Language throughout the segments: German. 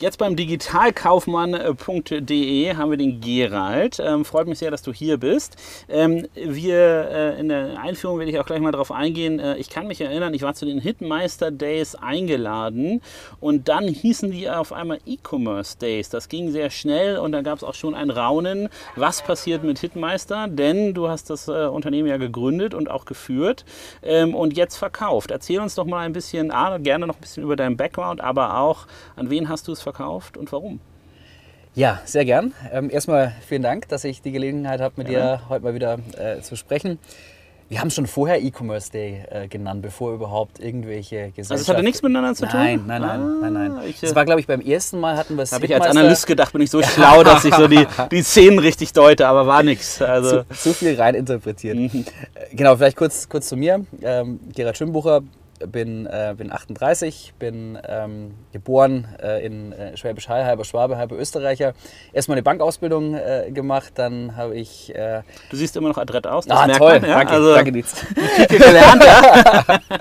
Jetzt beim digitalkaufmann.de haben wir den Gerald. Ähm, freut mich sehr, dass du hier bist. Ähm, wir äh, in der Einführung werde ich auch gleich mal darauf eingehen. Äh, ich kann mich erinnern, ich war zu den Hitmeister Days eingeladen und dann hießen die auf einmal E-Commerce Days. Das ging sehr schnell und da gab es auch schon ein Raunen, was passiert mit Hitmeister, denn du hast das äh, Unternehmen ja gegründet und auch geführt ähm, und jetzt verkauft. Erzähl uns doch mal ein bisschen, ah, gerne noch ein bisschen über deinen Background, aber auch an wen hast du es verkauft und warum? Ja, sehr gern. Ähm, erstmal vielen Dank, dass ich die Gelegenheit habe, mit ja. dir heute mal wieder äh, zu sprechen. Wir haben schon vorher E-Commerce Day äh, genannt, bevor überhaupt irgendwelche Gesellschaften... Also es hatte nichts miteinander zu tun? Nein, nein, nein, ah, nein, nein. Ich, das war, glaube ich, beim ersten Mal hatten wir es... Habe ich als Analyst gedacht, bin ich so schlau, dass ich so die, die Szenen richtig deute, aber war nichts. Also. Zu, zu, viel reininterpretiert. Mhm. Äh, genau, vielleicht kurz, kurz zu mir. Ähm, Gerhard Schimbucher, bin, äh, bin 38, bin ähm, geboren äh, in äh, Schwäbisch Hall, halber Schwabe, halber Österreicher. Erstmal eine Bankausbildung äh, gemacht, dann habe ich. Äh, du siehst immer noch adrett aus, das ah, merkt toll. man. Ja? Danke, also, danke Dietz. gelernt, ja.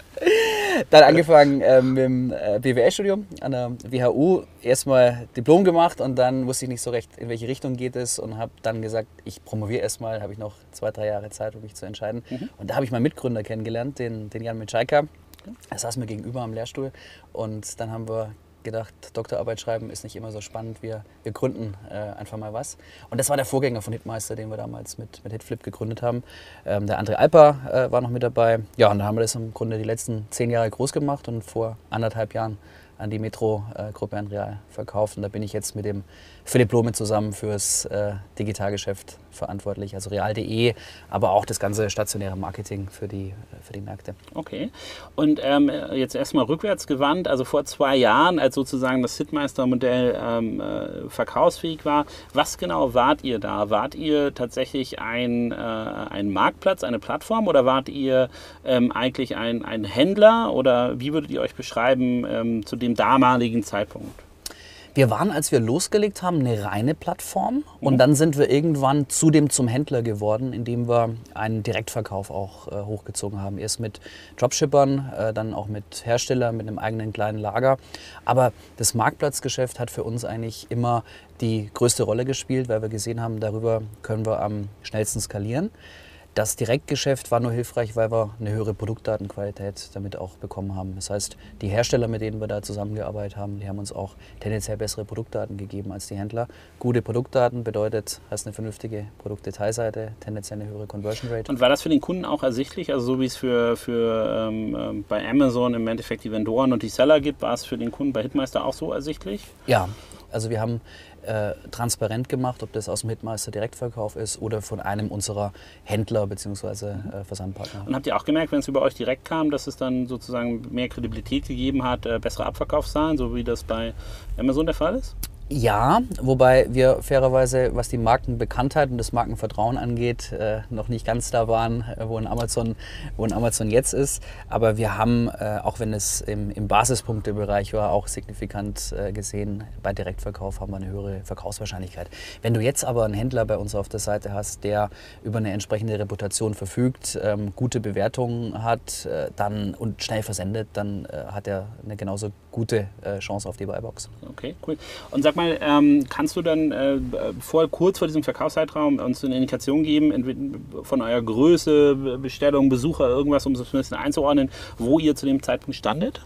dann angefangen äh, mit dem BWL-Studium an der WHU. Erstmal Diplom gemacht und dann wusste ich nicht so recht, in welche Richtung geht es und habe dann gesagt, ich promoviere erstmal, habe ich noch zwei, drei Jahre Zeit, um mich zu entscheiden. Mhm. Und da habe ich meinen Mitgründer kennengelernt, den, den Jan Mitschaiker. Er saß mir gegenüber am Lehrstuhl und dann haben wir gedacht, Doktorarbeit schreiben ist nicht immer so spannend, wir, wir gründen äh, einfach mal was. Und das war der Vorgänger von Hitmeister, den wir damals mit, mit Hitflip gegründet haben. Ähm, der André Alper äh, war noch mit dabei. Ja, und dann haben wir das im Grunde die letzten zehn Jahre groß gemacht und vor anderthalb Jahren an die Metro-Gruppe äh, Real verkauft. Und da bin ich jetzt mit dem Philipp Lohme zusammen fürs äh, Digitalgeschäft verantwortlich, also real.de, aber auch das ganze stationäre Marketing für die, äh, für die Märkte. Okay. Und ähm, jetzt erstmal rückwärts gewandt, also vor zwei Jahren, als sozusagen das Hitmeister-Modell ähm, äh, verkaufsfähig war, was genau wart ihr da? Wart ihr tatsächlich ein, äh, ein Marktplatz, eine Plattform oder wart ihr ähm, eigentlich ein, ein Händler oder wie würdet ihr euch beschreiben ähm, zu dem damaligen Zeitpunkt? Wir waren, als wir losgelegt haben, eine reine Plattform und mhm. dann sind wir irgendwann zudem zum Händler geworden, indem wir einen Direktverkauf auch äh, hochgezogen haben. Erst mit Dropshippern, äh, dann auch mit Herstellern, mit einem eigenen kleinen Lager. Aber das Marktplatzgeschäft hat für uns eigentlich immer die größte Rolle gespielt, weil wir gesehen haben, darüber können wir am schnellsten skalieren. Das Direktgeschäft war nur hilfreich, weil wir eine höhere Produktdatenqualität damit auch bekommen haben. Das heißt, die Hersteller, mit denen wir da zusammengearbeitet haben, die haben uns auch tendenziell bessere Produktdaten gegeben als die Händler. Gute Produktdaten bedeutet, hast eine vernünftige Produktdetailseite, tendenziell eine höhere Conversion Rate. Und war das für den Kunden auch ersichtlich? Also so wie es für, für ähm, ähm bei Amazon im Endeffekt die Vendoren und die Seller gibt, war es für den Kunden bei Hitmeister auch so ersichtlich? Ja, also wir haben äh, transparent gemacht, ob das aus dem Hitmeister Direktverkauf ist oder von einem unserer Händler bzw. Äh, Versandpartner. Und habt ihr auch gemerkt, wenn es über euch direkt kam, dass es dann sozusagen mehr Kredibilität gegeben hat, äh, bessere Abverkaufszahlen, so wie das bei Amazon der Fall ist? Ja, wobei wir fairerweise, was die Markenbekanntheit und das Markenvertrauen angeht, äh, noch nicht ganz da waren, äh, wo, ein Amazon, wo ein Amazon jetzt ist. Aber wir haben, äh, auch wenn es im, im Basispunktebereich war, auch signifikant äh, gesehen, bei Direktverkauf haben wir eine höhere Verkaufswahrscheinlichkeit. Wenn du jetzt aber einen Händler bei uns auf der Seite hast, der über eine entsprechende Reputation verfügt, ähm, gute Bewertungen hat äh, dann, und schnell versendet, dann hat er eine genauso gute Chance auf die Buybox. Okay, cool. Und sag mal, ähm, kannst du dann äh, vor, kurz vor diesem Verkaufszeitraum uns eine Indikation geben, von eurer Größe, Bestellung, Besucher, irgendwas, um es ein bisschen einzuordnen, wo ihr zu dem Zeitpunkt standet?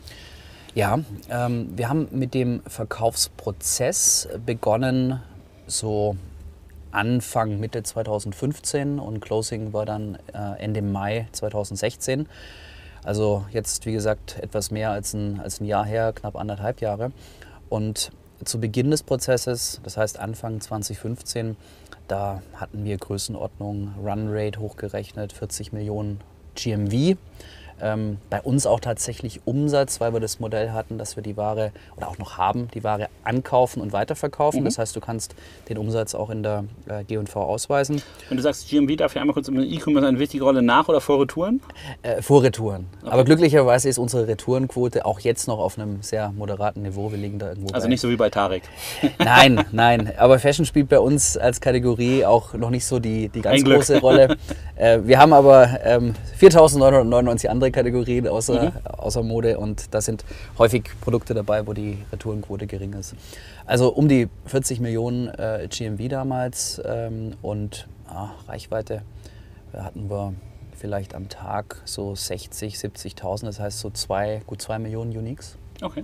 Ja, ähm, wir haben mit dem Verkaufsprozess begonnen, so Anfang, Mitte 2015 und Closing war dann äh, Ende Mai 2016. Also jetzt, wie gesagt, etwas mehr als ein, als ein Jahr her, knapp anderthalb Jahre. Und zu Beginn des Prozesses, das heißt Anfang 2015, da hatten wir Größenordnung Runrate hochgerechnet, 40 Millionen GMV. Ähm, bei uns auch tatsächlich Umsatz, weil wir das Modell hatten, dass wir die Ware oder auch noch haben, die Ware ankaufen und weiterverkaufen. Mhm. Das heißt, du kannst den Umsatz auch in der äh, G&V ausweisen. Wenn du sagst GMV, darf ich einmal kurz im E-Commerce eine wichtige Rolle nach oder vor Retouren? Äh, vor Retouren. Okay. Aber glücklicherweise ist unsere Retourenquote auch jetzt noch auf einem sehr moderaten Niveau. Wir liegen da irgendwo. Also bei. nicht so wie bei Tarek. nein, nein. Aber Fashion spielt bei uns als Kategorie auch noch nicht so die, die ganz große Rolle. Äh, wir haben aber ähm, 4.999 andere andere Kategorien außer, mhm. außer Mode und da sind häufig Produkte dabei, wo die Retourenquote gering ist. Also um die 40 Millionen äh, GMV damals ähm, und ah, Reichweite hatten wir vielleicht am Tag so 60, 70.000, das heißt so zwei, gut 2 Millionen Uniques. Okay.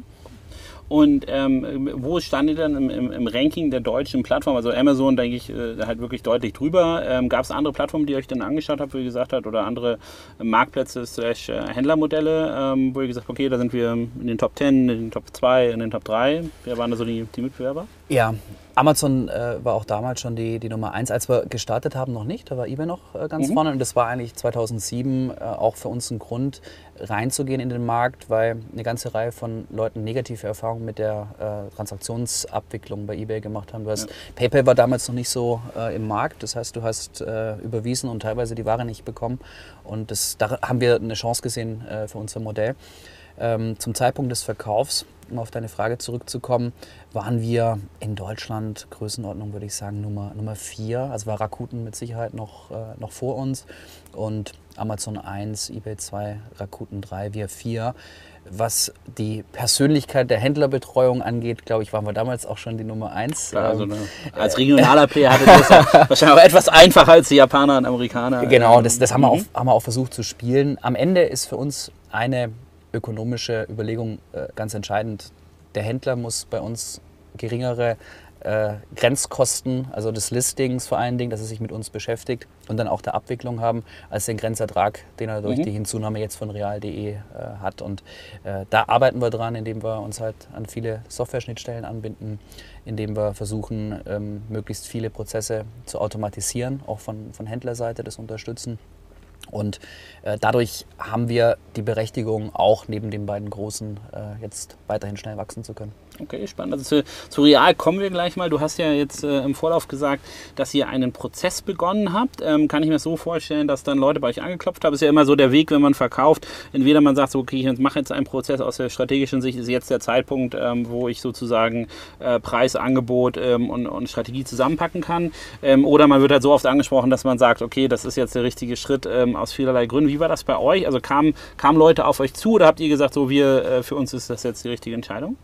Und ähm, wo stand ihr dann im, im, im, Ranking der deutschen Plattform? Also Amazon, denke ich, äh, halt wirklich deutlich drüber. Ähm, Gab es andere Plattformen, die ihr euch dann angeschaut habt, wo ihr gesagt habt, oder andere Marktplätze slash äh, Händlermodelle, ähm, wo ihr gesagt habt, okay, da sind wir in den Top 10, in den Top 2, in den Top 3. Wer waren da so die, die Mitbewerber? Ja, Amazon äh, war auch damals schon die, die Nummer eins. Als wir gestartet haben, noch nicht. Da war eBay noch äh, ganz mhm. vorne. Und das war eigentlich 2007 äh, auch für uns ein Grund, reinzugehen in den Markt, weil eine ganze Reihe von Leuten negative Erfahrungen mit der äh, Transaktionsabwicklung bei eBay gemacht haben. Du hast, ja. PayPal war damals noch nicht so äh, im Markt. Das heißt, du hast äh, überwiesen und teilweise die Ware nicht bekommen. Und das, da haben wir eine Chance gesehen für unser Modell. Ähm, zum Zeitpunkt des Verkaufs, um auf deine Frage zurückzukommen, waren wir in Deutschland, Größenordnung würde ich sagen, Nummer, Nummer vier. Also war Rakuten mit Sicherheit noch, äh, noch vor uns. Und Amazon 1, eBay 2, Rakuten 3, wir 4. Was die Persönlichkeit der Händlerbetreuung angeht, glaube ich, waren wir damals auch schon die Nummer 1. Klar, also ähm, als regionaler Player hatte das wahrscheinlich auch etwas einfacher als die Japaner und Amerikaner. Genau, das, das haben, wir auch, haben wir auch versucht zu spielen. Am Ende ist für uns eine ökonomische Überlegung äh, ganz entscheidend. Der Händler muss bei uns geringere äh, Grenzkosten, also des Listings vor allen Dingen, dass er sich mit uns beschäftigt und dann auch der Abwicklung haben, als den Grenzertrag, den er durch mhm. die Hinzunahme jetzt von real.de äh, hat. Und äh, da arbeiten wir dran, indem wir uns halt an viele Software-Schnittstellen anbinden, indem wir versuchen, ähm, möglichst viele Prozesse zu automatisieren, auch von, von Händlerseite das unterstützen. Und äh, dadurch haben wir die Berechtigung, auch neben den beiden Großen äh, jetzt weiterhin schnell wachsen zu können. Okay, spannend. Also zu, zu, Real kommen wir gleich mal. Du hast ja jetzt äh, im Vorlauf gesagt, dass ihr einen Prozess begonnen habt. Ähm, kann ich mir so vorstellen, dass dann Leute bei euch angeklopft haben? Ist ja immer so der Weg, wenn man verkauft. Entweder man sagt so, okay, ich mache jetzt einen Prozess aus der strategischen Sicht, ist jetzt der Zeitpunkt, ähm, wo ich sozusagen äh, Preis, Angebot ähm, und, und, Strategie zusammenpacken kann. Ähm, oder man wird halt so oft angesprochen, dass man sagt, okay, das ist jetzt der richtige Schritt ähm, aus vielerlei Gründen. Wie war das bei euch? Also kamen, kamen Leute auf euch zu oder habt ihr gesagt, so wir, äh, für uns ist das jetzt die richtige Entscheidung?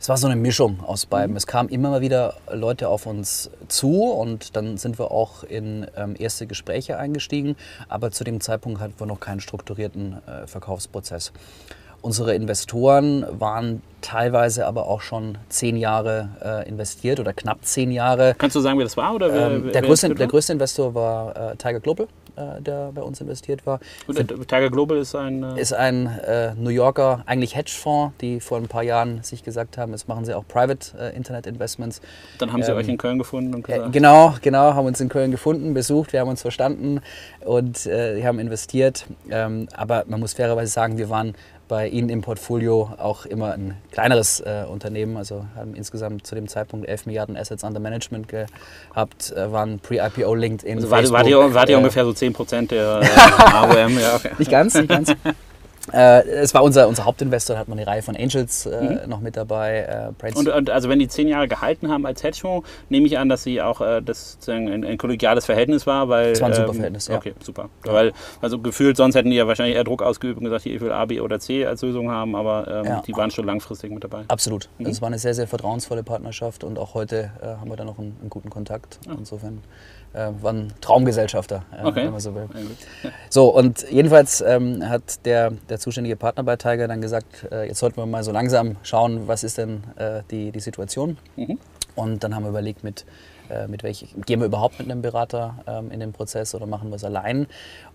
Es war so eine Mischung aus beiden. Mhm. Es kamen immer mal wieder Leute auf uns zu und dann sind wir auch in ähm, erste Gespräche eingestiegen. Aber zu dem Zeitpunkt hatten wir noch keinen strukturierten äh, Verkaufsprozess. Unsere Investoren waren teilweise aber auch schon zehn Jahre äh, investiert oder knapp zehn Jahre. Kannst du sagen, wer das war? Oder wer, ähm, der, größte, der, größte, Investor war äh, Tiger Global äh, der bei uns investiert war. Und Tiger Global ist ein... Äh ist ein äh, New Yorker, eigentlich Hedgefonds, die vor ein paar Jahren sich gesagt haben, jetzt machen sie auch Private äh, Internet Investments. Dann haben sie ähm, euch in Köln gefunden und gesagt... genau, genau, haben uns in Köln gefunden, besucht, wir haben uns verstanden und äh, haben investiert. Ähm, aber man muss fairerweise sagen, wir waren bei Ihnen im Portfolio auch immer ein kleineres äh, Unternehmen, also haben insgesamt zu dem Zeitpunkt 11 Milliarden Assets under Management gehabt, äh, waren pre-IPO LinkedIn. Also war, Facebook, war, die, war die äh, ungefähr so 10 Prozent der AOM? Ja, okay. Nicht ganz, nicht ganz. Äh, es war unser, unser Hauptinvestor, da hat man eine Reihe von Angels äh, mhm. noch mit dabei. Äh, und, und, also wenn die zehn Jahre gehalten haben als Hedgefonds, nehme ich an, dass sie auch äh, das ein, ein, kollegiales Verhältnis war, weil. Das war ein super ähm, Verhältnis, ja. Okay, super. Ja. Weil, also gefühlt, sonst hätten die ja wahrscheinlich eher Druck ausgeübt und gesagt, ich will A, B oder C als Lösung haben, aber ähm, ja. die waren schon langfristig mit dabei. Absolut. Mhm. Es war eine sehr, sehr vertrauensvolle Partnerschaft und auch heute äh, haben wir da noch einen, einen guten Kontakt. Ja. Insofern äh, war ein Traumgesellschafter, äh, okay. wenn man so will. So, und jedenfalls ähm, hat der, der zuständige Partner bei Tiger dann gesagt, äh, jetzt sollten wir mal so langsam schauen, was ist denn äh, die, die Situation. Mhm. Und dann haben wir überlegt, mit, äh, mit welch, gehen wir überhaupt mit einem Berater ähm, in den Prozess oder machen wir es allein?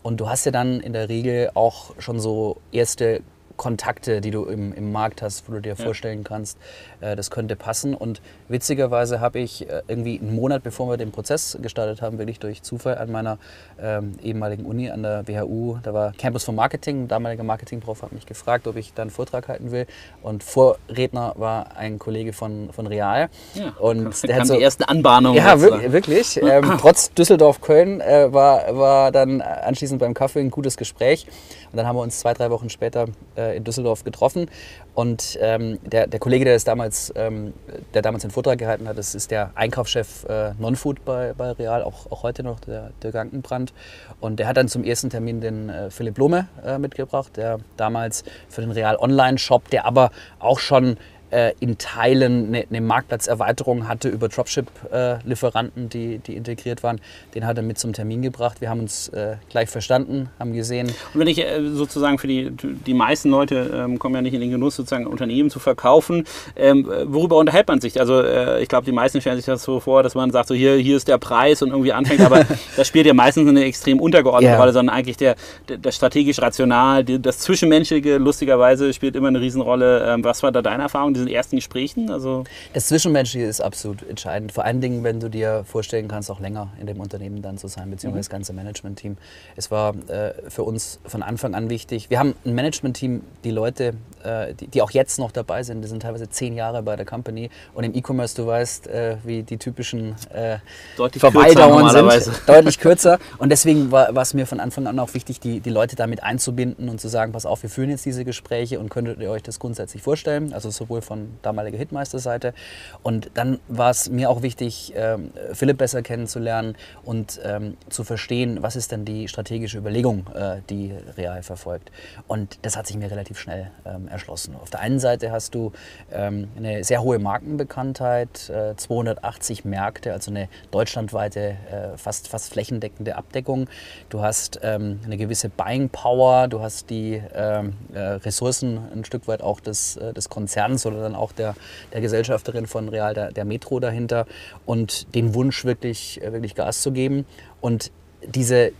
Und du hast ja dann in der Regel auch schon so erste Kontakte, die du im, im Markt hast, wo du dir ja. vorstellen kannst, äh, das könnte passen. Und witzigerweise habe ich äh, irgendwie einen Monat bevor wir den Prozess gestartet haben, wirklich durch Zufall an meiner ähm, ehemaligen Uni an der WHU, da war Campus for Marketing, ein damaliger Marketingprof hat mich gefragt, ob ich da einen Vortrag halten will. Und Vorredner war ein Kollege von, von Real. Ja, und der hat so, die ersten Anbahnungen. Ja, wirklich. wirklich. Ähm, trotz Düsseldorf-Köln äh, war, war dann anschließend beim Kaffee ein gutes Gespräch. Und dann haben wir uns zwei, drei Wochen später äh, in Düsseldorf getroffen. Und ähm, der, der Kollege, der, das damals, ähm, der damals den Vortrag gehalten hat, das ist der Einkaufschef äh, Non-Food bei, bei Real, auch, auch heute noch, der, der Gankenbrand. Und der hat dann zum ersten Termin den äh, Philipp Blome äh, mitgebracht, der damals für den Real Online-Shop, der aber auch schon äh, in Teilen eine, eine, Marktplatzerweiterung hatte über Dropship-Lieferanten, die, die integriert waren. Den hat er mit zum Termin gebracht. Wir haben uns äh, gleich verstanden, haben gesehen. Und wenn ich äh, sozusagen für die, die meisten Leute ähm, kommen ja nicht in den Genuss, sozusagen Unternehmen zu verkaufen. Ähm, worüber unterhält man sich? Also äh, ich glaube, die meisten stellen sich das so vor, dass man sagt, so hier, hier ist der Preis und irgendwie anfängt, aber das spielt ja meistens eine extrem untergeordnete yeah. Rolle, sondern eigentlich der, der, der strategisch rational, die, das Zwischenmenschliche, lustigerweise, spielt immer eine Riesenrolle. Ähm, was war da deine Erfahrung? Diesen ersten Gesprächen? Also das Zwischenmenschliche ist absolut entscheidend. Vor allen Dingen, wenn du dir vorstellen kannst, auch länger in dem Unternehmen dann zu sein, beziehungsweise mhm. das ganze Management-Team. Es war äh, für uns von Anfang an wichtig. Wir haben ein Management-Team, die Leute, äh, die, die, auch jetzt noch dabei sind, die sind teilweise zehn Jahre bei der Company. Und im E-Commerce, du weißt, äh, wie die typischen äh, Verweildauern sind. Deutlich kürzer. Und deswegen war es mir von Anfang an auch wichtig, die, die Leute damit einzubinden und zu sagen, pass auf, wir führen jetzt diese Gespräche und könntet ihr euch das grundsätzlich vorstellen? Also sowohl von von damaliger Hitmeister-Seite. Und dann war es mir auch wichtig, ähm, Philipp besser kennenzulernen und ähm, zu verstehen, was ist denn die strategische Überlegung, äh, die Real verfolgt. Und das hat sich mir relativ schnell ähm, erschlossen. Auf der einen Seite hast du ähm, eine sehr hohe Markenbekanntheit, äh, 280 Märkte, also eine deutschlandweite, äh, fast, fast flächendeckende Abdeckung. Du hast ähm, eine gewisse Buying Power, du hast die ähm, äh, Ressourcen ein Stück weit auch des, äh, des Konzerns oder dann auch der, der Gesellschafterin von Real, der, der Metro dahinter und den Wunsch wirklich, äh, wirklich Gas zu geben. Und diese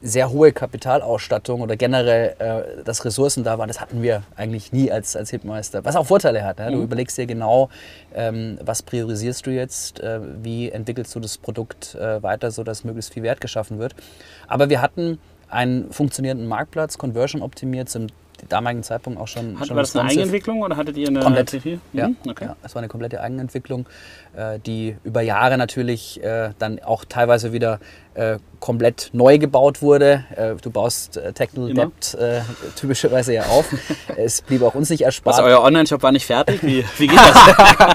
sehr hohe Kapitalausstattung oder generell, äh, dass Ressourcen da waren, das hatten wir eigentlich nie als, als Hitmeister. Was auch Vorteile hat. Ne? Du mhm. überlegst dir genau, ähm, was priorisierst du jetzt, äh, wie entwickelst du das Produkt äh, weiter, sodass möglichst viel Wert geschaffen wird. Aber wir hatten einen funktionierenden Marktplatz, Conversion optimiert, zum damaligen Zeitpunkt auch schon. Hat, schon war das eine Eigenentwicklung oder hattet ihr eine Komplett. Mhm. Ja, okay. ja, es war eine komplette Eigenentwicklung, äh, die über Jahre natürlich äh, dann auch teilweise wieder äh, komplett neu gebaut wurde. Äh, du baust äh, Technical Immer. Debt äh, typischerweise ja auf. es blieb auch uns nicht erspart. Was, euer Online-Shop war nicht fertig? Wie, wie geht das?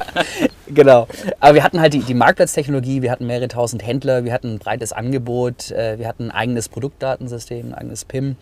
genau. Aber wir hatten halt die, die Marktplatztechnologie, wir hatten mehrere tausend Händler, wir hatten ein breites Angebot, äh, wir hatten ein eigenes Produktdatensystem, ein eigenes PIM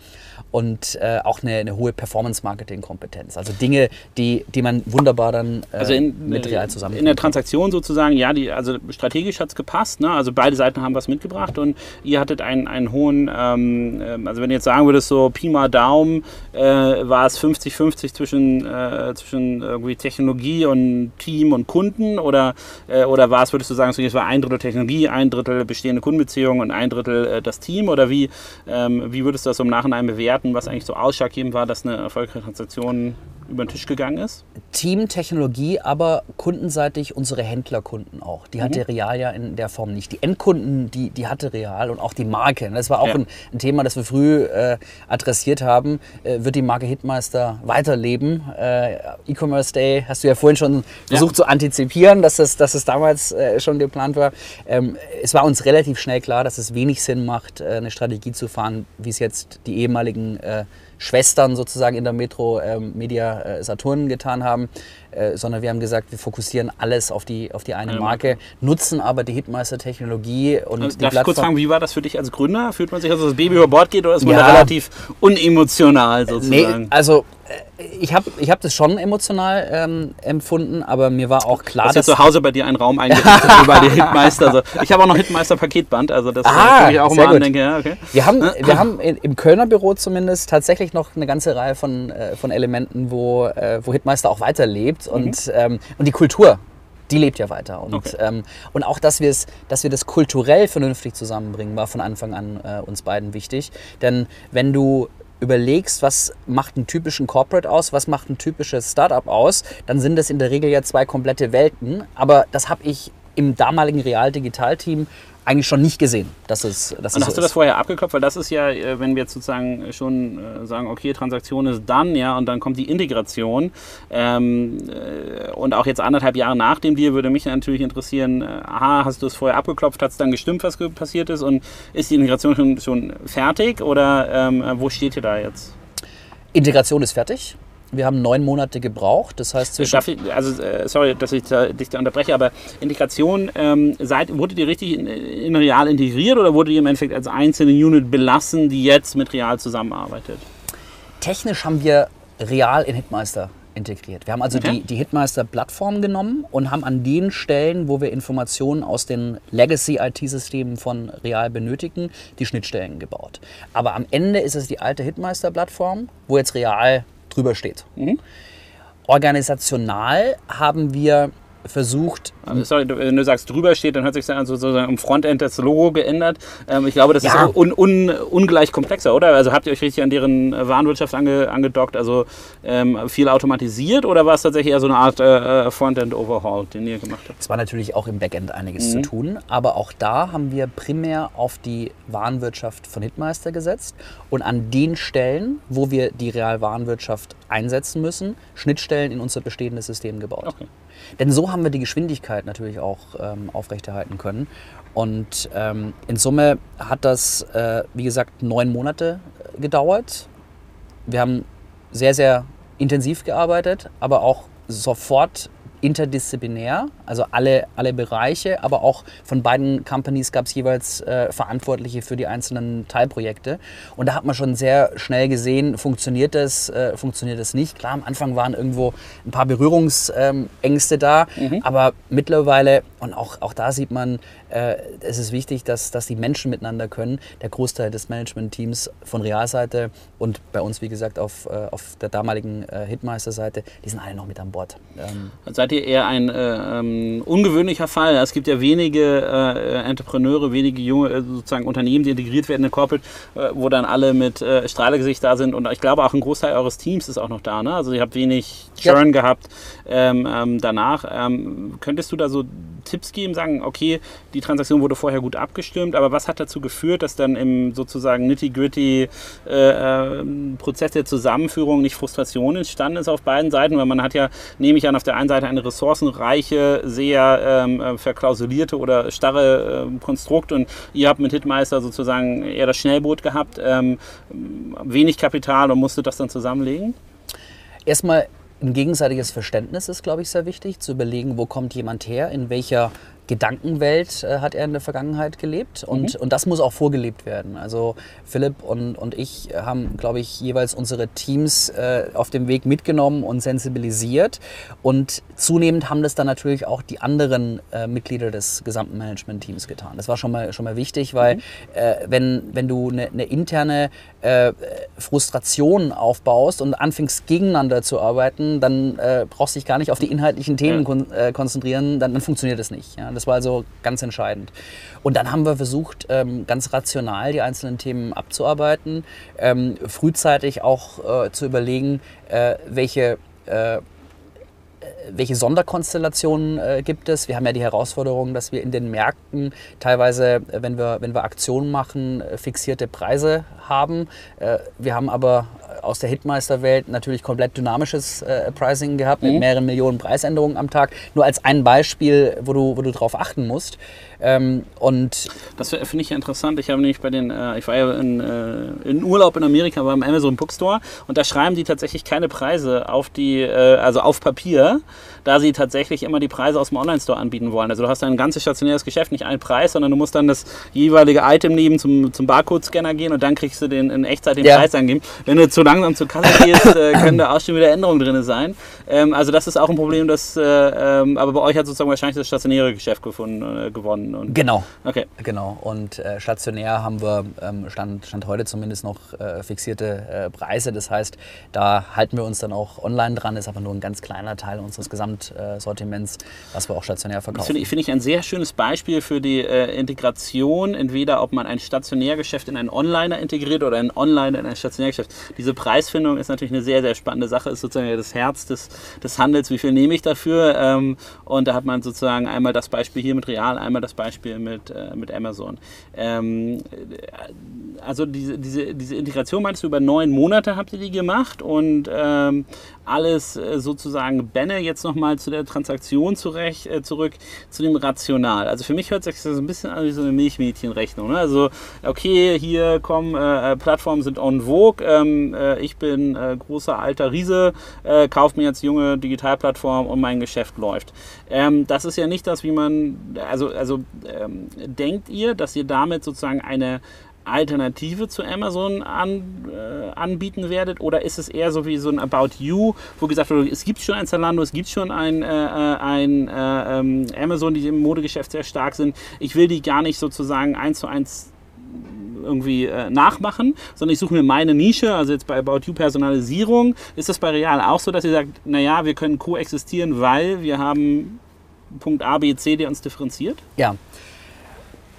und äh, auch eine, eine hohe Performance-Marketing-Kompetenz. Also Dinge, die, die man wunderbar dann also in, mit real zusammen. In der Transaktion sozusagen, ja, die, also strategisch hat es gepasst. Ne? Also beide Seiten haben was mitgebracht und ihr hattet einen, einen hohen, ähm, ähm, also wenn du jetzt sagen würdest, so Pi mal Daumen, äh, war es 50-50 zwischen, äh, zwischen irgendwie Technologie und Team und Kunden oder, äh, oder war es, würdest du sagen, so, es war ein Drittel Technologie, ein Drittel bestehende Kundenbeziehungen und ein Drittel äh, das Team? Oder wie, ähm, wie würdest du das im Nachhinein bewerten, was eigentlich so ausschlaggebend war, dass eine erfolgreiche Transaktion über den Tisch gegangen ist? Teamtechnologie, aber kundenseitig unsere Händlerkunden auch. Die hatte mhm. Real ja in der Form nicht. Die Endkunden, die, die hatte Real und auch die Marke. Das war auch ja. ein, ein, Thema, das wir früh äh, adressiert haben. Äh, wird die Marke Hitmeister weiterleben? Äh, E-Commerce Day hast du ja vorhin schon versucht ja. zu antizipieren, dass es, dass es damals äh, schon geplant war. Ähm, es war uns relativ schnell klar, dass es wenig Sinn macht, äh, eine Strategie zu fahren, wie es jetzt die ehemaligen äh, Schwestern sozusagen in der Metro ähm, Media äh, Saturn getan haben, äh, sondern wir haben gesagt, wir fokussieren alles auf die, auf die eine Marke, nutzen aber die Hitmeister-Technologie und also, die Darf Plattform. ich kurz fragen, wie war das für dich als Gründer? Fühlt man sich also das Baby über Bord geht oder ist man ja. da relativ unemotional sozusagen? Nee, also ich habe ich hab das schon emotional ähm, empfunden, aber mir war auch klar, dass... Zu Hause bei dir einen Raum eingerichtet über die Hitmeister. Also, ich habe auch noch Hitmeister-Paketband, also das ah, ich auch immer andenke. Ja, okay. Wir haben, wir haben im Kölner Büro zumindest tatsächlich noch eine ganze Reihe von, äh, von Elementen, wo, äh, wo Hitmeister auch weiterlebt mhm. und, ähm, und die Kultur die lebt ja weiter. Und, okay. ähm, und auch, dass, dass wir das kulturell vernünftig zusammenbringen, war von Anfang an äh, uns beiden wichtig. Denn wenn du überlegst, was macht einen typischen Corporate aus, was macht ein typisches Startup aus, dann sind das in der Regel ja zwei komplette Welten. Aber das habe ich im damaligen Real-Digital-Team eigentlich schon nicht gesehen. Dass es, dass und hast so du das vorher abgeklopft? Weil das ist ja, äh, wenn wir jetzt sozusagen schon äh, sagen, okay, Transaktion ist dann, ja, und dann kommt die Integration. Ähm, äh, und auch jetzt anderthalb Jahre nach dem Deal würde mich natürlich interessieren, aha, hast du es vorher abgeklopft, hat es dann gestimmt, was passiert ist? Und ist die Integration schon, schon fertig oder ähm, wo steht ihr da jetzt? Integration ist fertig. Wir haben neun Monate gebraucht. Das heißt zwischen. Darf ich, also, äh, sorry, dass ich da, dich da unterbreche, aber Integration, ähm, seid, wurde die richtig in, in Real integriert oder wurde die im Endeffekt als einzelne Unit belassen, die jetzt mit Real zusammenarbeitet? Technisch haben wir Real in Hitmeister integriert. Wir haben also Okay. die, die Hitmeister-Plattform genommen und haben an den Stellen, wo wir Informationen aus den Legacy-IT-Systemen von Real benötigen, die Schnittstellen gebaut. Aber am Ende ist es die alte Hitmeister-Plattform, wo jetzt Real drüber steht. Organisational haben wir versucht, Also, sorry, wenn du sagst, drüber steht, dann hört sich an, so- sozusagen im Frontend das Logo geändert. Ähm, ich glaube, das Ja. ist un, un, ungleich komplexer, oder? Also habt ihr euch richtig an deren äh, Warenwirtschaft ange, angedockt, also ähm, viel automatisiert oder war es tatsächlich eher so eine Art äh, äh, Frontend-Overhaul, den ihr gemacht habt? Es war natürlich auch im Backend einiges zu tun, aber auch da haben wir primär auf die Warenwirtschaft von Hitmeister gesetzt und an den Stellen, wo wir die Realwarenwirtschaft einsetzen müssen, Schnittstellen in unser bestehendes System gebaut. Okay. Denn so haben wir die Geschwindigkeit natürlich auch ähm, aufrechterhalten können. Und ähm, in Summe hat das, äh, wie gesagt, neun Monate äh, gedauert. Wir haben sehr, sehr intensiv gearbeitet, aber auch sofort interdisziplinär, also alle, alle Bereiche, aber auch von beiden Companies gab es jeweils äh, Verantwortliche für die einzelnen Teilprojekte. Und da hat man schon sehr schnell gesehen, funktioniert das, äh, funktioniert das nicht. Klar, am Anfang waren irgendwo ein paar Berührungsängste da, aber mittlerweile, und auch, auch da sieht man, äh, es ist wichtig, dass, dass die Menschen miteinander können. Der Großteil des Management-Teams von Realseite und bei uns, wie gesagt, auf, äh, auf der damaligen äh, Hitmeister-Seite, die sind alle noch mit an Bord. Ähm, Seid ihr eher ein äh, ähm, ungewöhnlicher Fall? Es gibt ja wenige äh, Entrepreneure, wenige junge äh, sozusagen Unternehmen, die integriert werden in Corporate, äh, wo dann alle mit äh, Strahlegesicht da sind. Und ich glaube auch ein Großteil eures Teams ist auch noch da. Ne? Also ihr habt wenig Ja. Churn gehabt ähm, ähm, danach. Ähm, könntest du da so Tipps geben, sagen, okay, die Transaktion wurde vorher gut abgestimmt, aber was hat dazu geführt, dass dann im sozusagen nitty-gritty äh, äh, Prozess der Zusammenführung nicht Frustration entstanden ist auf beiden Seiten? Weil man hat ja, nehme ich an, auf der einen Seite eine ressourcenreiche, sehr ähm, äh, verklausulierte oder starre ähm, Konstrukt und ihr habt mit Hitmeister sozusagen eher das Schnellboot gehabt, ähm, wenig Kapital und musstet das dann zusammenlegen? Erstmal ein gegenseitiges Verständnis ist, glaube ich, sehr wichtig, zu überlegen, wo kommt jemand her, in welcher Gedankenwelt äh, hat er in der Vergangenheit gelebt und, und das muss auch vorgelebt werden. Also Philipp und, und ich haben, glaube ich, jeweils unsere Teams äh, auf dem Weg mitgenommen und sensibilisiert und zunehmend haben das dann natürlich auch die anderen äh, Mitglieder des gesamten Management-Teams getan. Das war schon mal, schon mal wichtig, weil äh, wenn, wenn du eine, eine interne äh, Frustration aufbaust und anfängst gegeneinander zu arbeiten, dann äh, brauchst du dich gar nicht auf die inhaltlichen Themen kon konzentrieren, dann, dann funktioniert das nicht. Ja? Das war also ganz entscheidend. Und dann haben wir versucht, ähm, ganz rational die einzelnen Themen abzuarbeiten, ähm, frühzeitig auch äh, zu überlegen, äh, welche äh, welche Sonderkonstellationen äh, gibt es? Wir haben ja die Herausforderung, dass wir in den Märkten teilweise, wenn wir, wenn wir Aktionen machen, fixierte Preise haben. Äh, wir haben aber aus der Hitmeister-Welt natürlich komplett dynamisches äh, Pricing gehabt mit mehreren Millionen Preisänderungen am Tag. Nur als ein Beispiel, wo du, wo du drauf achten musst. Ähm, und Das finde ich ja interessant. Ich habe nämlich bei den, äh, ich war ja in, äh, in Urlaub in Amerika beim Amazon Bookstore und da schreiben die tatsächlich keine Preise auf die, äh, also auf Papier, da sie tatsächlich immer die Preise aus dem Online-Store anbieten wollen. Also du hast ein ganzes stationäres Geschäft, nicht einen Preis, sondern du musst dann das jeweilige Item nehmen, zum, zum Barcode-Scanner gehen und dann kriegst du den in Echtzeit den Ja. Preis angeben. Wenn du zu langsam zur Kasse gehst, äh, können da auch schon wieder Änderungen drin sein. Ähm, also das ist auch ein Problem, das, äh, ähm, aber bei euch hat sozusagen wahrscheinlich das stationäre Geschäft gefunden, äh, gewonnen. Und, genau, Okay. Genau, und äh, stationär haben wir, ähm, stand, stand heute zumindest noch äh, fixierte äh, Preise. Das heißt, da halten wir uns dann auch online dran, ist aber nur ein ganz kleiner Teil unseres Gesamtsortiments, was wir auch stationär Das verkaufen. finde ich, finde ich ein sehr schönes Beispiel für die äh, Integration, entweder ob man ein Stationärgeschäft in einen Onliner integriert oder ein Onliner in ein Stationärgeschäft. Diese Preisfindung ist natürlich eine sehr, sehr spannende Sache, ist sozusagen das Herz des, des Handels, wie viel nehme ich dafür. Ähm, und da hat man sozusagen einmal das Beispiel hier mit Real, einmal das Beispiel mit, äh, mit Amazon. Ähm, also diese, diese, diese Integration meinst du über neun Monate habt ihr die gemacht und ähm, alles äh, sozusagen Benne jetzt nochmal zu der Transaktion zurecht, äh, zurück zu dem Rational. Also für mich hört sich das so ein bisschen an wie so eine Milchmädchenrechnung. Ne? Also okay, hier kommen äh, äh, Plattformen sind en vogue, ähm, äh, ich bin äh, großer alter Riese, äh, kaufe mir jetzt junge Digitalplattform und mein Geschäft läuft. Ähm, das ist ja nicht das, wie man, also, also ähm, denkt ihr, dass ihr damit sozusagen eine Alternative zu Amazon an, äh, anbieten werdet? Oder ist es eher so wie so ein About You, wo gesagt wird, es gibt schon ein Zalando, es gibt schon ein, äh, äh ein äh, ähm, Amazon, die im Modegeschäft sehr stark sind. Ich will die gar nicht sozusagen eins zu eins irgendwie äh, nachmachen, sondern ich suche mir meine Nische, also jetzt bei About You Personalisierung. Ist das bei Real auch so, dass ihr sagt, naja, wir können koexistieren, weil wir haben Punkt A, B, C, der uns differenziert? Ja,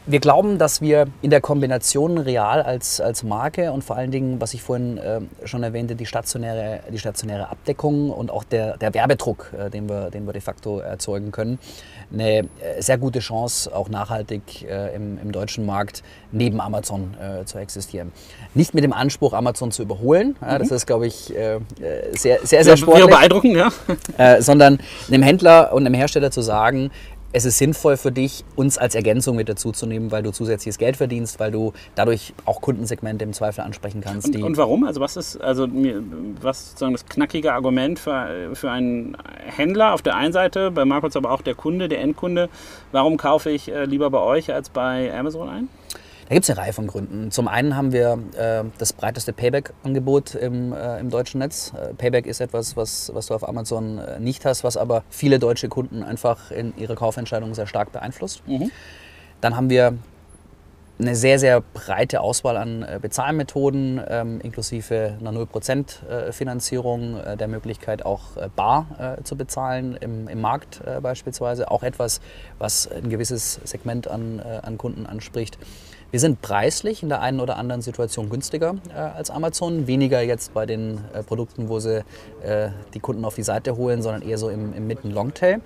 wir glauben, dass wir in der Kombination Real als, als Marke und vor allen Dingen, was ich vorhin äh, schon erwähnte, die stationäre, die stationäre Abdeckung und auch der, der Werbedruck, äh, den, wir, den wir de facto erzeugen können, eine äh, sehr gute Chance, auch nachhaltig äh, im, im, deutschen Markt neben Amazon äh, zu existieren. Nicht mit dem Anspruch, Amazon zu überholen, mhm. das ist, glaube ich, äh, sehr, sehr, sehr sportlich. Ja, beeindruckend, ja. sondern einem Händler und einem Hersteller zu sagen, es ist sinnvoll für dich, uns als Ergänzung mit dazuzunehmen, weil du zusätzliches Geld verdienst, weil du dadurch auch Kundensegmente im Zweifel ansprechen kannst. Und, und warum? Also was ist also was sozusagen das knackige Argument für, für einen Händler auf der einen Seite, bei Markus aber auch der Kunde, der Endkunde, warum kaufe ich äh, lieber bei euch als bei Amazon ein? Da gibt es eine Reihe von Gründen. Zum einen haben wir äh, das breiteste Payback-Angebot im, äh, im, deutschen Netz. Äh, Payback ist etwas, was, was du auf Amazon äh, nicht hast, was aber viele deutsche Kunden einfach in ihre Kaufentscheidungen sehr stark beeinflusst. Mhm. Dann haben wir eine sehr, sehr breite Auswahl an äh, Bezahlmethoden, ähm, inklusive einer 0% äh, Finanzierung, der Möglichkeit auch bar zu bezahlen im, im Markt beispielsweise. Auch etwas, was ein gewisses Segment an, an Kunden anspricht. Wir sind preislich in der einen oder anderen Situation günstiger äh, als Amazon. Weniger jetzt bei den äh, Produkten, wo sie äh, die Kunden auf die Seite holen, sondern eher so im, im Mid- und Longtail.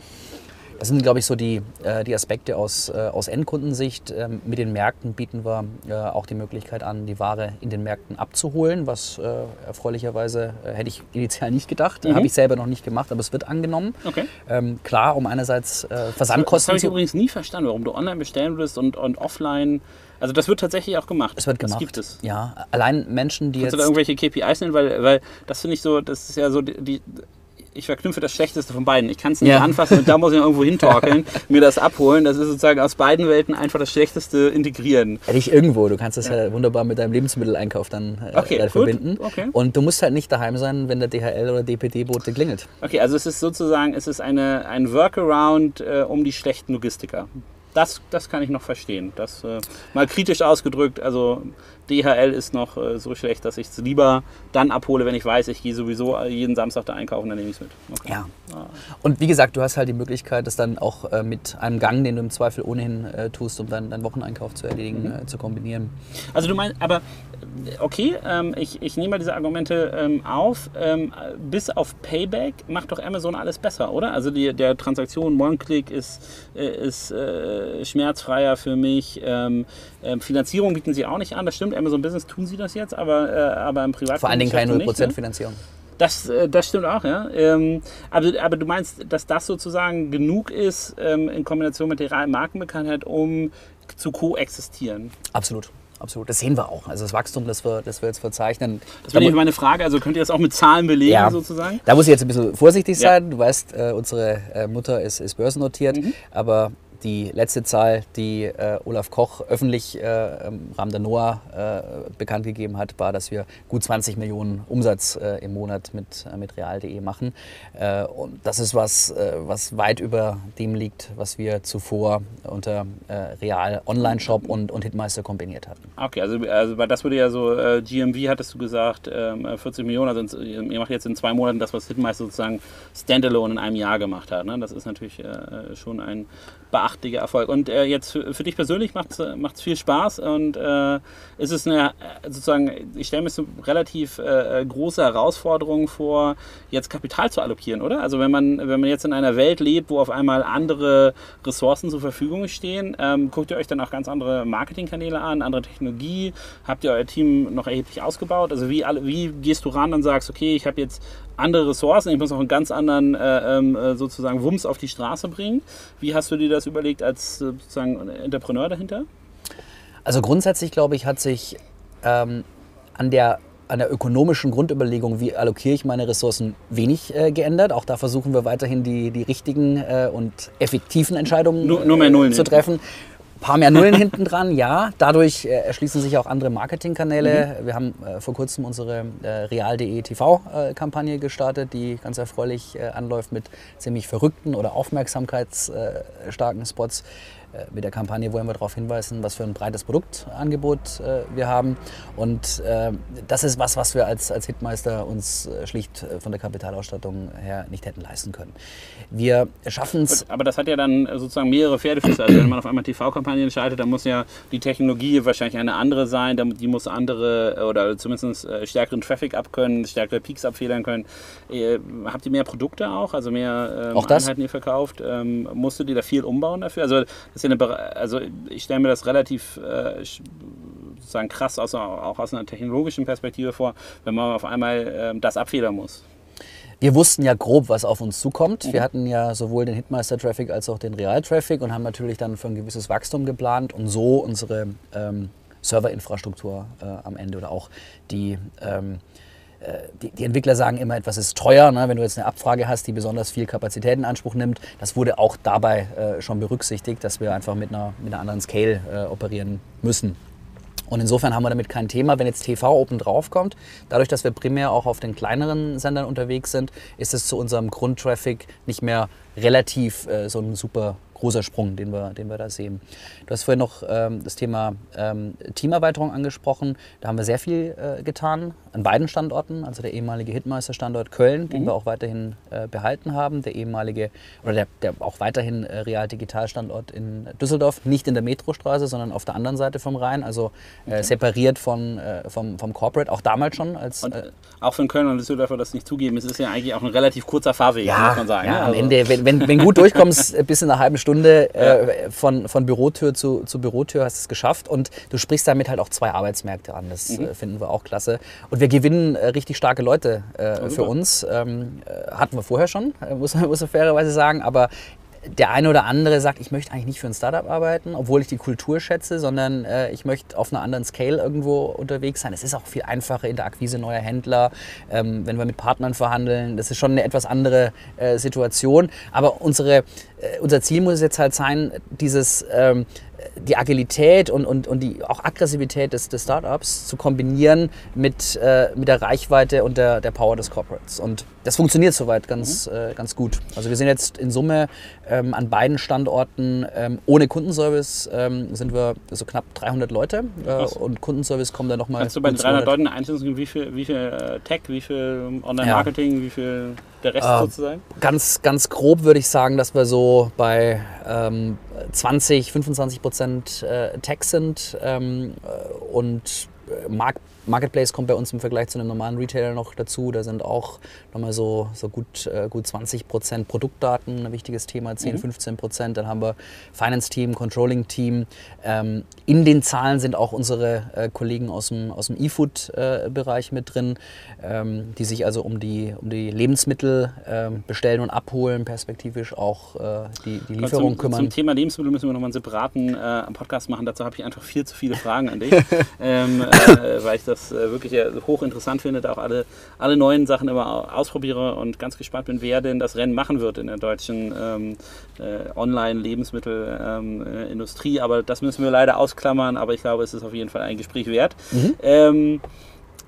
Das sind, glaube ich, so die, äh, die Aspekte aus, äh, aus Endkundensicht. Ähm, mit den Märkten bieten wir äh, auch die Möglichkeit an, die Ware in den Märkten abzuholen, was erfreulicherweise hätte ich initial nicht gedacht. Mhm. Habe ich selber noch nicht gemacht, aber es wird angenommen. Okay. Ähm, klar, um einerseits Versandkosten das, das habe ich übrigens nie verstanden, warum du online bestellen würdest und, und offline also das wird tatsächlich auch gemacht. Es wird gemacht. Das gibt es. Ja, allein Menschen, die Kannst jetzt... du da irgendwelche KPIs nennen? Weil, weil das finde ich so, das ist ja so die ich verknüpfe das Schlechteste von beiden. Ich kann es nicht ja. anfassen und da muss ich irgendwo hintorkeln, mir das abholen. Das ist sozusagen aus beiden Welten einfach das Schlechteste integrieren. Ja, nicht irgendwo. Du kannst das ja. ja wunderbar mit deinem Lebensmitteleinkauf dann äh, okay, verbinden. Okay. Und du musst halt nicht daheim sein, wenn der DHL oder DPD-Bote klingelt. Okay, also es ist sozusagen es ist eine, ein Workaround äh, um die schlechten Logistiker das, das kann ich noch verstehen. Das äh, mal kritisch ausgedrückt, also DHL ist noch äh, so schlecht, dass ich es lieber dann abhole, wenn ich weiß, ich gehe sowieso jeden Samstag da einkaufen, dann nehme ich es mit. Okay. Ja. Und wie gesagt, du hast halt die Möglichkeit, das dann auch äh, mit einem Gang, den du im Zweifel ohnehin äh, tust, um dann deinen Wocheneinkauf zu erledigen, mhm. Äh, zu kombinieren. Also du meinst, aber okay, ähm, ich, ich nehme mal diese Argumente ähm, auf. Ähm, bis auf Payback macht doch Amazon alles besser, oder? Also die, der Transaktion One-Click ist, äh, ist äh, schmerzfreier für mich. Ähm, ähm, Finanzierung bieten sie auch nicht an, das stimmt. Amazon Business tun sie das jetzt, aber, äh, aber im Privat. Vor allen Dingen keine 0% ne? Finanzierung. Das, äh, das stimmt auch, ja. Ähm, aber, aber du meinst, dass das sozusagen genug ist in Kombination mit der realen Markenbekanntheit, um zu koexistieren? Absolut. Absolut, das sehen wir auch. Also das Wachstum, das wir, das wir jetzt verzeichnen. Das wäre meine Frage. Also könnt ihr das auch mit Zahlen belegen ja, sozusagen? Da muss ich jetzt ein bisschen vorsichtig sein. Ja. Du weißt, äh, unsere äh, Mutter ist, ist börsennotiert, mhm. aber die letzte Zahl, die äh, Olaf Koch öffentlich äh, im Rahmen der NOAA äh, bekannt gegeben hat, war, dass wir gut 20 Millionen Umsatz äh, im Monat mit, äh, mit real.de machen. Äh, und das ist was, was weit über dem liegt, was wir zuvor unter Real Online-Shop und, und Hitmeister kombiniert hatten. Okay, also, also das würde ja so, GMV hattest du gesagt, 40 ähm, Millionen, also ihr macht jetzt in zwei Monaten das, was Hitmeister sozusagen standalone in einem Jahr gemacht hat. Ne? Das ist natürlich schon ein beachtlicher Erfolg. Und äh, jetzt für, für, dich persönlich macht es viel Spaß und äh, ist es eine, äh, sozusagen, ich stelle mir so relativ äh, große Herausforderung vor, jetzt Kapital zu allokieren, oder? Also wenn man, wenn man jetzt in einer Welt lebt, wo auf einmal andere Ressourcen zur Verfügung stehen, ähm, guckt ihr euch dann auch ganz andere Marketingkanäle an, andere Technologie, habt ihr euer Team noch erheblich ausgebaut? Also wie, wie gehst du ran und sagst, okay, ich habe jetzt andere Ressourcen, ich muss auch einen ganz anderen äh, ähm, äh, sozusagen Wumms auf die Straße bringen. Wie hast du dir das überlegt als äh, sozusagen Entrepreneur dahinter? Also grundsätzlich glaube ich, hat sich ähm, an der an der ökonomischen Grundüberlegung, wie allokiere ich meine Ressourcen, wenig äh, geändert. Auch da versuchen wir weiterhin die, die richtigen äh, und effektiven Entscheidungen nur, nur mehr Nullen zu treffen. Ein paar mehr Nullen hinten dran, ja. Dadurch äh, erschließen sich auch andere Marketingkanäle. Mhm. Wir haben äh, vor kurzem unsere äh, real.de TV-Kampagne gestartet, die ganz erfreulich äh, anläuft mit ziemlich verrückten oder aufmerksamkeitsstarken Spots. Äh, mit der Kampagne wollen wir darauf hinweisen, was für ein breites Produktangebot äh, wir haben. Und äh, das ist was, was wir als, als Hitmeister uns schlicht von der Kapitalausstattung her nicht hätten leisten können. Wir schaffen es. Aber das hat ja dann sozusagen mehrere Pferdefüße. Also wenn man auf einmal TV-Kampagnen schaltet, dann muss ja die Technologie wahrscheinlich eine andere sein. Die muss andere oder zumindest stärkeren Traffic abkönnen, stärkere Peaks abfedern können. Habt ihr mehr Produkte auch, also mehr ähm, auch das? Einheiten, ihr verkauft? Ähm, musst du dir da viel umbauen dafür? Also ist ja eine, also ich stelle mir das relativ äh, sozusagen krass aus, auch aus einer technologischen Perspektive vor, wenn man auf einmal äh, das abfedern muss. Wir wussten ja grob, was auf uns zukommt. Mhm. Wir hatten ja sowohl den Hitmeister-Traffic als auch den Real-Traffic und haben natürlich dann für ein gewisses Wachstum geplant und so unsere ähm, Serverinfrastruktur äh, am Ende oder auch die ähm, äh, die, die, Entwickler sagen immer, etwas ist teuer. Ne? Wenn du jetzt eine Abfrage hast, die besonders viel Kapazität in Anspruch nimmt, das wurde auch dabei äh, schon berücksichtigt, dass wir einfach mit einer, mit einer anderen Scale äh, operieren müssen. Und insofern haben wir damit kein Thema. Wenn jetzt TV oben drauf kommt, dadurch, dass wir primär auch auf den kleineren Sendern unterwegs sind, ist es zu unserem Grundtraffic nicht mehr relativ äh, so ein super großer Sprung, den wir, den wir da sehen. Du hast vorhin noch ähm, das Thema ähm, Teamerweiterung angesprochen. Da haben wir sehr viel äh, getan an beiden Standorten, also der ehemalige Hitmeister-Standort Köln, mhm. den wir auch weiterhin äh, behalten haben, der ehemalige oder der, der auch weiterhin äh, Real-Digital-Standort in Düsseldorf, nicht in der Metrostraße, sondern auf der anderen Seite vom Rhein, also äh, okay. separiert von, äh, vom, vom Corporate, auch damals schon. Als, und, äh, auch für Köln und Düsseldorfer das nicht zugeben, es ist ja eigentlich auch ein relativ kurzer Fahrweg, ja, muss man sagen. Ja, ne? also. am Ende, wenn, wenn, wenn gut durchkommst, bis in einer halben Stunde ja. von, von Bürotür zu, zu Bürotür hast du es geschafft und du sprichst damit halt auch zwei Arbeitsmärkte an. Das mhm. finden wir auch klasse. Und wir gewinnen richtig starke Leute äh, für uns. Ähm, äh, hatten wir vorher schon, äh, muss, muss man fairerweise sagen, aber der eine oder andere sagt, ich möchte eigentlich nicht für ein Startup arbeiten, obwohl ich die Kultur schätze, sondern äh, ich möchte auf einer anderen Scale irgendwo unterwegs sein. Es ist auch viel einfacher in der Akquise neuer Händler, ähm, wenn wir mit Partnern verhandeln. Das ist schon eine etwas andere äh, Situation. Aber unsere, äh, unser Ziel muss jetzt halt sein, dieses ähm, die Agilität und, und, und die auch Aggressivität des, des Startups zu kombinieren mit, äh, mit der Reichweite und der, der Power des Corporates. Und das funktioniert soweit ganz, mhm. äh, ganz gut. Also wir sind jetzt in Summe ähm, an beiden Standorten ähm, ohne Kundenservice ähm, sind wir so knapp 300 Leute äh, und Kundenservice kommt dann nochmal. Kannst du bei 300 Leuten einschätzen, wie viel, wie viel äh, Tech, wie viel Online-Marketing, ja. wie viel der Rest äh, sozusagen? Ganz, ganz grob würde ich sagen, dass wir so bei 20, ähm, 25 Prozent äh, Tech sind ähm, äh, und Markt Marketplace kommt bei uns im Vergleich zu einem normalen Retailer noch dazu. Da sind auch nochmal so, so gut, äh, gut 20 Prozent Produktdaten ein wichtiges Thema, 10, mhm. 15 Prozent. Dann haben wir Finance-Team, Controlling-Team. Ähm, in den Zahlen sind auch unsere äh, Kollegen aus dem, aus dem E-Food-Bereich mit drin, ähm, die sich also um die, um die Lebensmittel ähm, bestellen und abholen, perspektivisch auch äh, die, die Lieferung zum, kümmern. Zum Thema Lebensmittel müssen wir nochmal einen separaten äh, Podcast machen. Dazu habe ich einfach viel zu viele Fragen an dich, ähm, äh, weil ich das das äh, wirklich hochinteressant finde, auch alle, alle neuen Sachen immer ausprobiere und ganz gespannt bin, wer denn das Rennen machen wird in der deutschen ähm, äh, Online-Lebensmittelindustrie. Ähm, äh, aber das müssen wir leider ausklammern, aber ich glaube, es ist auf jeden Fall ein Gespräch wert. Mhm. Ähm,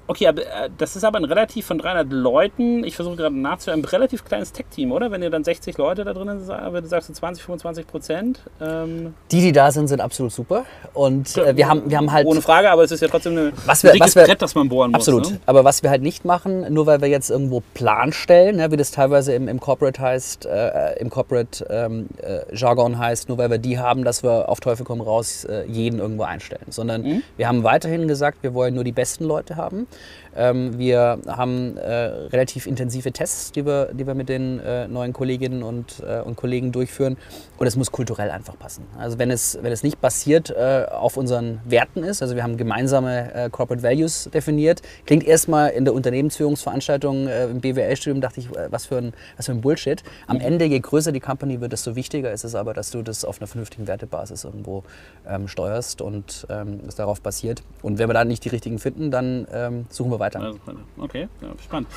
Okay, aber äh, das ist aber ein relativ von 300 Leuten, ich versuche gerade nachzuhören, ein relativ kleines Tech-Team, oder? Wenn ihr dann 60 Leute da drin seid, wenn du sagst 20, 25 Prozent. Ähm die, die da sind, sind absolut super. Und äh, wir, haben, wir haben halt... Ohne Frage, aber es ist ja trotzdem eine, was wir, ein was wir, Brett, das man bohren absolut. muss. Absolut. Ne? Aber was wir halt nicht machen, nur weil wir jetzt irgendwo Plan stellen, ne, wie das teilweise im, im Corporate heißt, äh, im Corporate ähm, äh, Jargon heißt, nur weil wir die haben, dass wir auf Teufel komm raus äh, jeden irgendwo einstellen. Sondern mhm. wir haben weiterhin gesagt, wir wollen nur die besten Leute haben. Ähm, wir haben äh, relativ intensive Tests, die wir, die wir mit den äh, neuen Kolleginnen und, äh, und Kollegen durchführen. Und es muss kulturell einfach passen. Also wenn es, wenn es nicht basiert auf unseren Werten ist, also wir haben gemeinsame Corporate Values definiert, klingt erstmal in der Unternehmensführungsveranstaltung im BWL-Studium, dachte ich, was für, ein, was für ein Bullshit. Am. Ende, je größer die Company wird, desto wichtiger ist es aber, dass du das auf einer vernünftigen Wertebasis irgendwo ähm, steuerst und ähm, es darauf basiert. Und wenn wir da nicht die richtigen finden, dann ähm, suchen wir weiter. Also, okay, ja, spannend.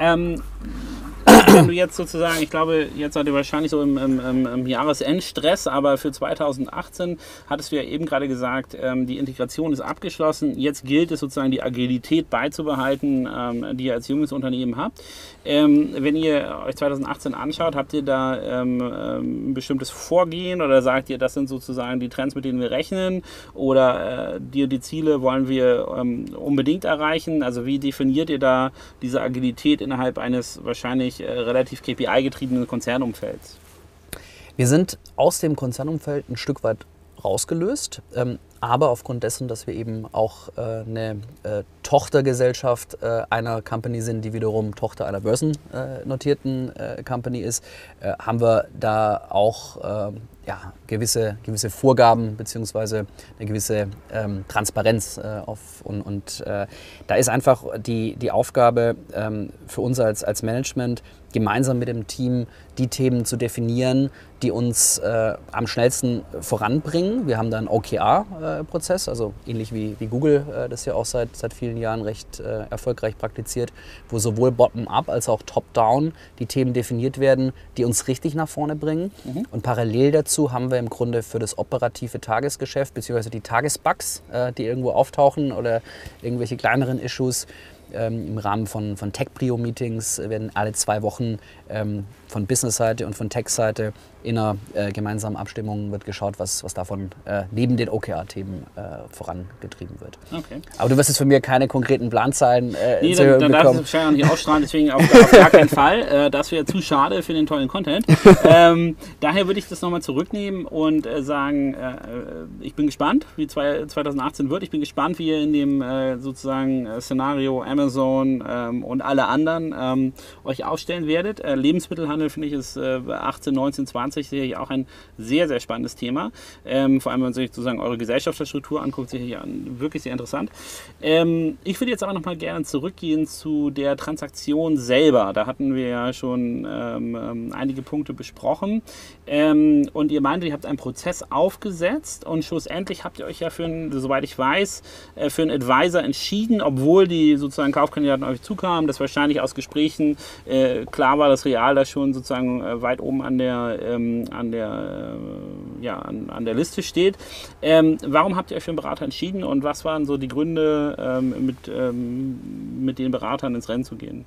Ähm, wenn du jetzt sozusagen, ich glaube, jetzt seid ihr wahrscheinlich so im, im, im Jahresendstress, aber für 2018 hattest du ja eben gerade gesagt, ähm, die Integration ist abgeschlossen. Jetzt gilt es sozusagen, die Agilität beizubehalten, ähm, die ihr als junges Unternehmen habt. Ähm, wenn ihr euch 2018 anschaut, habt ihr da ähm, ähm, ein bestimmtes Vorgehen oder sagt ihr, das sind sozusagen die Trends, mit denen wir rechnen oder äh, die, die Ziele wollen wir unbedingt erreichen? Also wie definiert ihr da diese Agilität in innerhalb eines wahrscheinlich äh, relativ KPI-getriebenen Konzernumfelds? Wir sind aus dem Konzernumfeld ein Stück weit rausgelöst, ähm, aber aufgrund dessen, dass wir eben auch äh, eine äh, Tochtergesellschaft äh, einer Company sind, die wiederum Tochter einer börsennotierten äh, Company ist, äh, haben wir da auch ähm, ja, gewisse, gewisse Vorgaben bzw. eine gewisse ähm, Transparenz äh, auf. Und, und äh, da ist einfach die, die Aufgabe ähm, für uns als, als Management, gemeinsam mit dem Team die Themen zu definieren, die uns äh, am schnellsten voranbringen. Wir haben da einen OKR-Prozess, also ähnlich wie, wie Google äh, das ja auch seit, seit vielen Jahren recht äh, erfolgreich praktiziert, wo sowohl bottom-up als auch top-down die Themen definiert werden, die uns richtig nach vorne bringen. Mhm. Und parallel dazu haben wir im Grunde für das operative Tagesgeschäft bzw. die Tagesbugs, äh, die irgendwo auftauchen oder irgendwelche kleineren Issues, ähm, Im Rahmen von, von Tech-Prio-Meetings werden alle zwei Wochen ähm, von Business-Seite und von Tech-Seite in einer äh, gemeinsamen Abstimmung wird geschaut, was, was davon äh, neben den OKR-Themen äh, vorangetrieben wird. Okay. Aber du wirst jetzt von mir keine konkreten Planzahlen äh, nee, dann, dann darfst du es wahrscheinlich nicht ausstrahlen, deswegen auf, auf gar keinen Fall. Äh, das wäre zu schade für den tollen Content. ähm, daher würde ich das nochmal zurücknehmen und äh, sagen, äh, ich bin gespannt, wie zwei, 2018 wird. Ich bin gespannt, wie ihr in dem sozusagen Szenario Amazon ähm, und alle anderen ähm, euch aufstellen werdet. Lebensmittelhandel finde ich ist 18, 19, 20 20 sicherlich auch ein sehr, sehr spannendes Thema. Ähm, vor allem, wenn man sich sozusagen eure Gesellschaftsstruktur anguckt, sicherlich wirklich sehr interessant. Ähm, ich würde jetzt aber nochmal gerne zurückgehen zu der Transaktion selber. Da hatten wir ja schon ähm, ähm einige Punkte besprochen. Und ihr meint, ihr habt einen Prozess aufgesetzt und schlussendlich habt ihr euch ja für einen, soweit ich weiß, äh, für einen Advisor entschieden, obwohl die sozusagen Kaufkandidaten euch zukamen, dass wahrscheinlich aus Gesprächen äh, klar war, dass Real da schon sozusagen äh, weit oben an der ähm, an, der, äh, ja, an, an, der Liste steht. Ähm, warum habt ihr euch für einen Berater entschieden und was waren so die Gründe, ähm, mit, ähm, mit den Beratern ins Rennen zu gehen?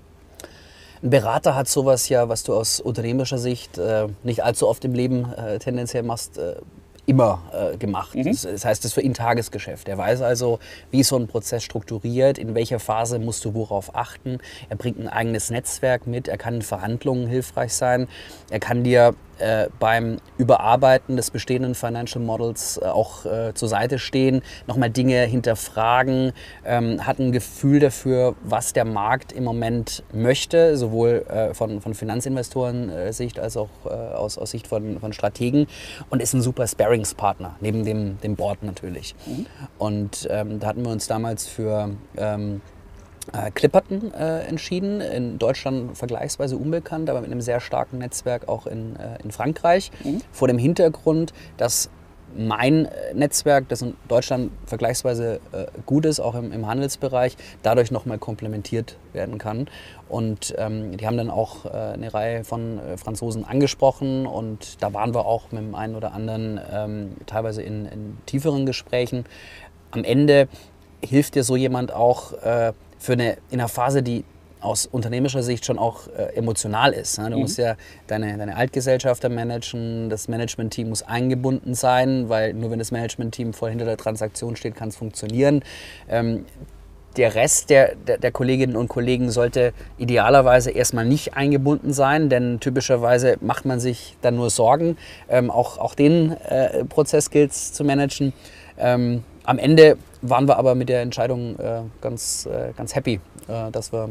Ein Berater hat sowas ja, was du aus unternehmerischer Sicht äh, nicht allzu oft im Leben äh, tendenziell machst, äh, immer äh, gemacht. Mhm. Das, das, heißt, das ist für ihn Tagesgeschäft. Er weiß also, wie so ein Prozess strukturiert, in welcher Phase musst du worauf achten. Er bringt ein eigenes Netzwerk mit, er kann in Verhandlungen hilfreich sein, er kann dir äh, beim Überarbeiten des bestehenden Financial Models äh, auch äh, zur Seite stehen, nochmal Dinge hinterfragen, ähm, hat ein Gefühl dafür, was der Markt im Moment möchte, sowohl äh, von, von Finanzinvestoren-Sicht als auch äh, aus, aus Sicht von, von Strategen und ist ein super Sparingspartner, neben dem, dem Board natürlich. Mhm. Und ähm, da hatten wir uns damals für ähm, äh, Clipperton äh, entschieden. In Deutschland vergleichsweise unbekannt, aber mit einem sehr starken Netzwerk auch in, äh, in Frankreich. Mhm. Vor dem Hintergrund, dass mein äh, Netzwerk, das in Deutschland vergleichsweise äh, gut ist, auch im, im Handelsbereich, dadurch nochmal komplementiert werden kann. Und ähm, die haben dann auch äh, eine Reihe von Franzosen angesprochen und da waren wir auch mit dem einen oder anderen ähm, teilweise in, in, tieferen Gesprächen. Am Ende hilft dir so jemand auch, äh, für eine, in einer Phase, die aus unternehmerischer Sicht schon auch äh, emotional ist. Ne? Du mhm. musst ja deine, deine Altgesellschafter managen, das Management-Team muss eingebunden sein, weil nur wenn das Management-Team voll hinter der Transaktion steht, kann es funktionieren. Ähm, der Rest der, der, der, Kolleginnen und Kollegen sollte idealerweise erstmal nicht eingebunden sein, denn typischerweise macht man sich dann nur Sorgen. Ähm, auch, auch den äh, Prozess gilt es zu managen. Ähm, am Ende waren wir aber mit der Entscheidung äh, ganz, äh, ganz happy, äh, dass wir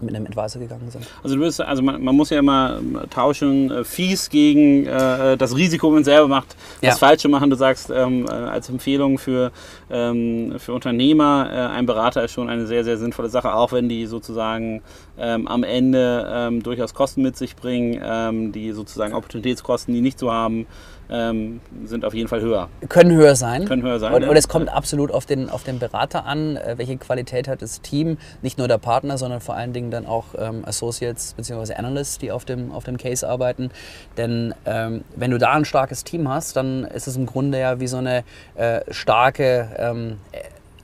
mit einem Advisor gegangen sind. Also du bist, also man, man muss ja immer tauschen, äh, fies gegen äh, das Risiko, wenn man selber macht, das ja. Falsche machen. Du sagst ähm, äh, als Empfehlung für, ähm, für Unternehmer, ein Berater ist schon eine sehr, sehr sinnvolle Sache, auch wenn die sozusagen ähm, am Ende ähm, durchaus Kosten mit sich bringen, ähm, die sozusagen Opportunitätskosten, die nicht zu haben, ähm, sind auf jeden Fall höher. Können höher sein. Können höher sein. Und, ja. und es kommt absolut auf den, auf den Berater an, äh, welche Qualität hat das Team, nicht nur der Partner, sondern vor allen Dingen dann auch ähm, Associates bzw. Analysts, die auf dem, auf dem Case arbeiten. Denn ähm, wenn du da ein starkes Team hast, dann ist es im Grunde ja wie so eine äh, starke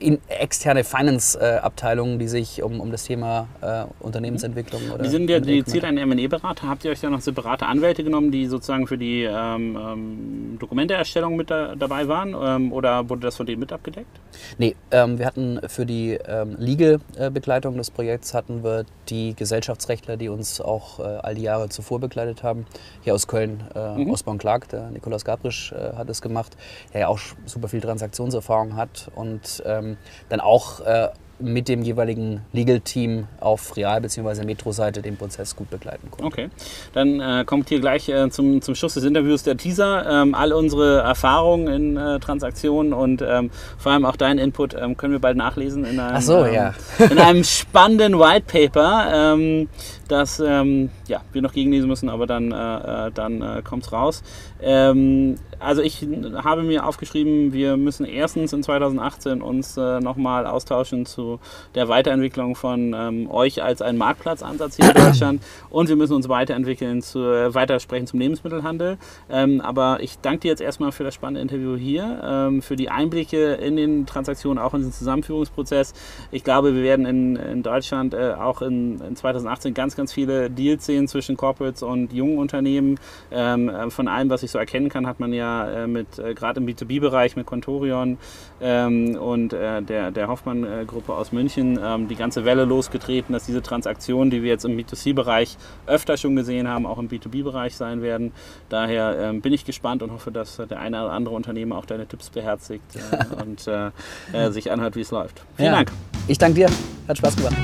in externe Finance-Abteilungen, die sich um, um das Thema äh, Unternehmensentwicklung oder. Wie sind ja M&A dediziert ein M&A-Berater? Habt ihr euch da noch separate Anwälte genommen, die sozusagen für die ähm, ähm, Dokumenteerstellung mit da, dabei waren? Ähm, oder wurde das von denen mit abgedeckt? Nee, ähm, wir hatten für die ähm, Legal-Begleitung des Projekts hatten wir die Gesellschaftsrechtler, die uns auch äh, all die Jahre zuvor begleitet haben. Hier aus Köln, äh, Mhm. Osborn Clark, der Nikolaus Gabrisch äh, hat es gemacht, der ja auch super viel Transaktionserfahrung hat und ähm, dann auch äh, mit dem jeweiligen Legal-Team auf Real- bzw. Metro-Seite den Prozess gut begleiten konnte. Okay, dann äh, kommt hier gleich äh, zum, zum Schluss des Interviews der Teaser. Ähm, all unsere Erfahrungen in äh, Transaktionen und ähm, vor allem auch deinen Input ähm, können wir bald nachlesen in einem, so, ähm, ja. in einem spannenden White Paper, ähm, das ähm, ja, wir noch gegenlesen müssen, aber dann, äh, äh, dann äh, kommt es raus. Also ich habe mir aufgeschrieben, wir müssen erstens in 2018 uns äh, nochmal austauschen zu der Weiterentwicklung von ähm, euch als ein Marktplatzansatz hier in Deutschland und wir müssen uns weiterentwickeln, zu, äh, weitersprechen zum Lebensmittelhandel. Ähm, aber ich danke dir jetzt erstmal für das spannende Interview hier, ähm, für die Einblicke in den Transaktionen, auch in den Zusammenführungsprozess. Ich glaube, wir werden in, in Deutschland äh, auch in, in 2018 ganz, ganz viele Deals sehen zwischen Corporates und jungen Unternehmen. Ähm, äh, von allem, was ich so erkennen kann, hat man ja äh, mit, äh, gerade im B2B-Bereich mit Contorion ähm, und äh, der, der Hoffmann-Gruppe aus München ähm, die ganze Welle losgetreten, dass diese Transaktionen, die wir jetzt im B2C-Bereich öfter schon gesehen haben, auch im B2B-Bereich sein werden. Daher ähm, bin ich gespannt und hoffe, dass der eine oder andere Unternehmer auch deine Tipps beherzigt äh, und äh, äh, sich anhört, wie es läuft. Vielen Ja. Dank. Ich danke dir, hat Spaß gemacht.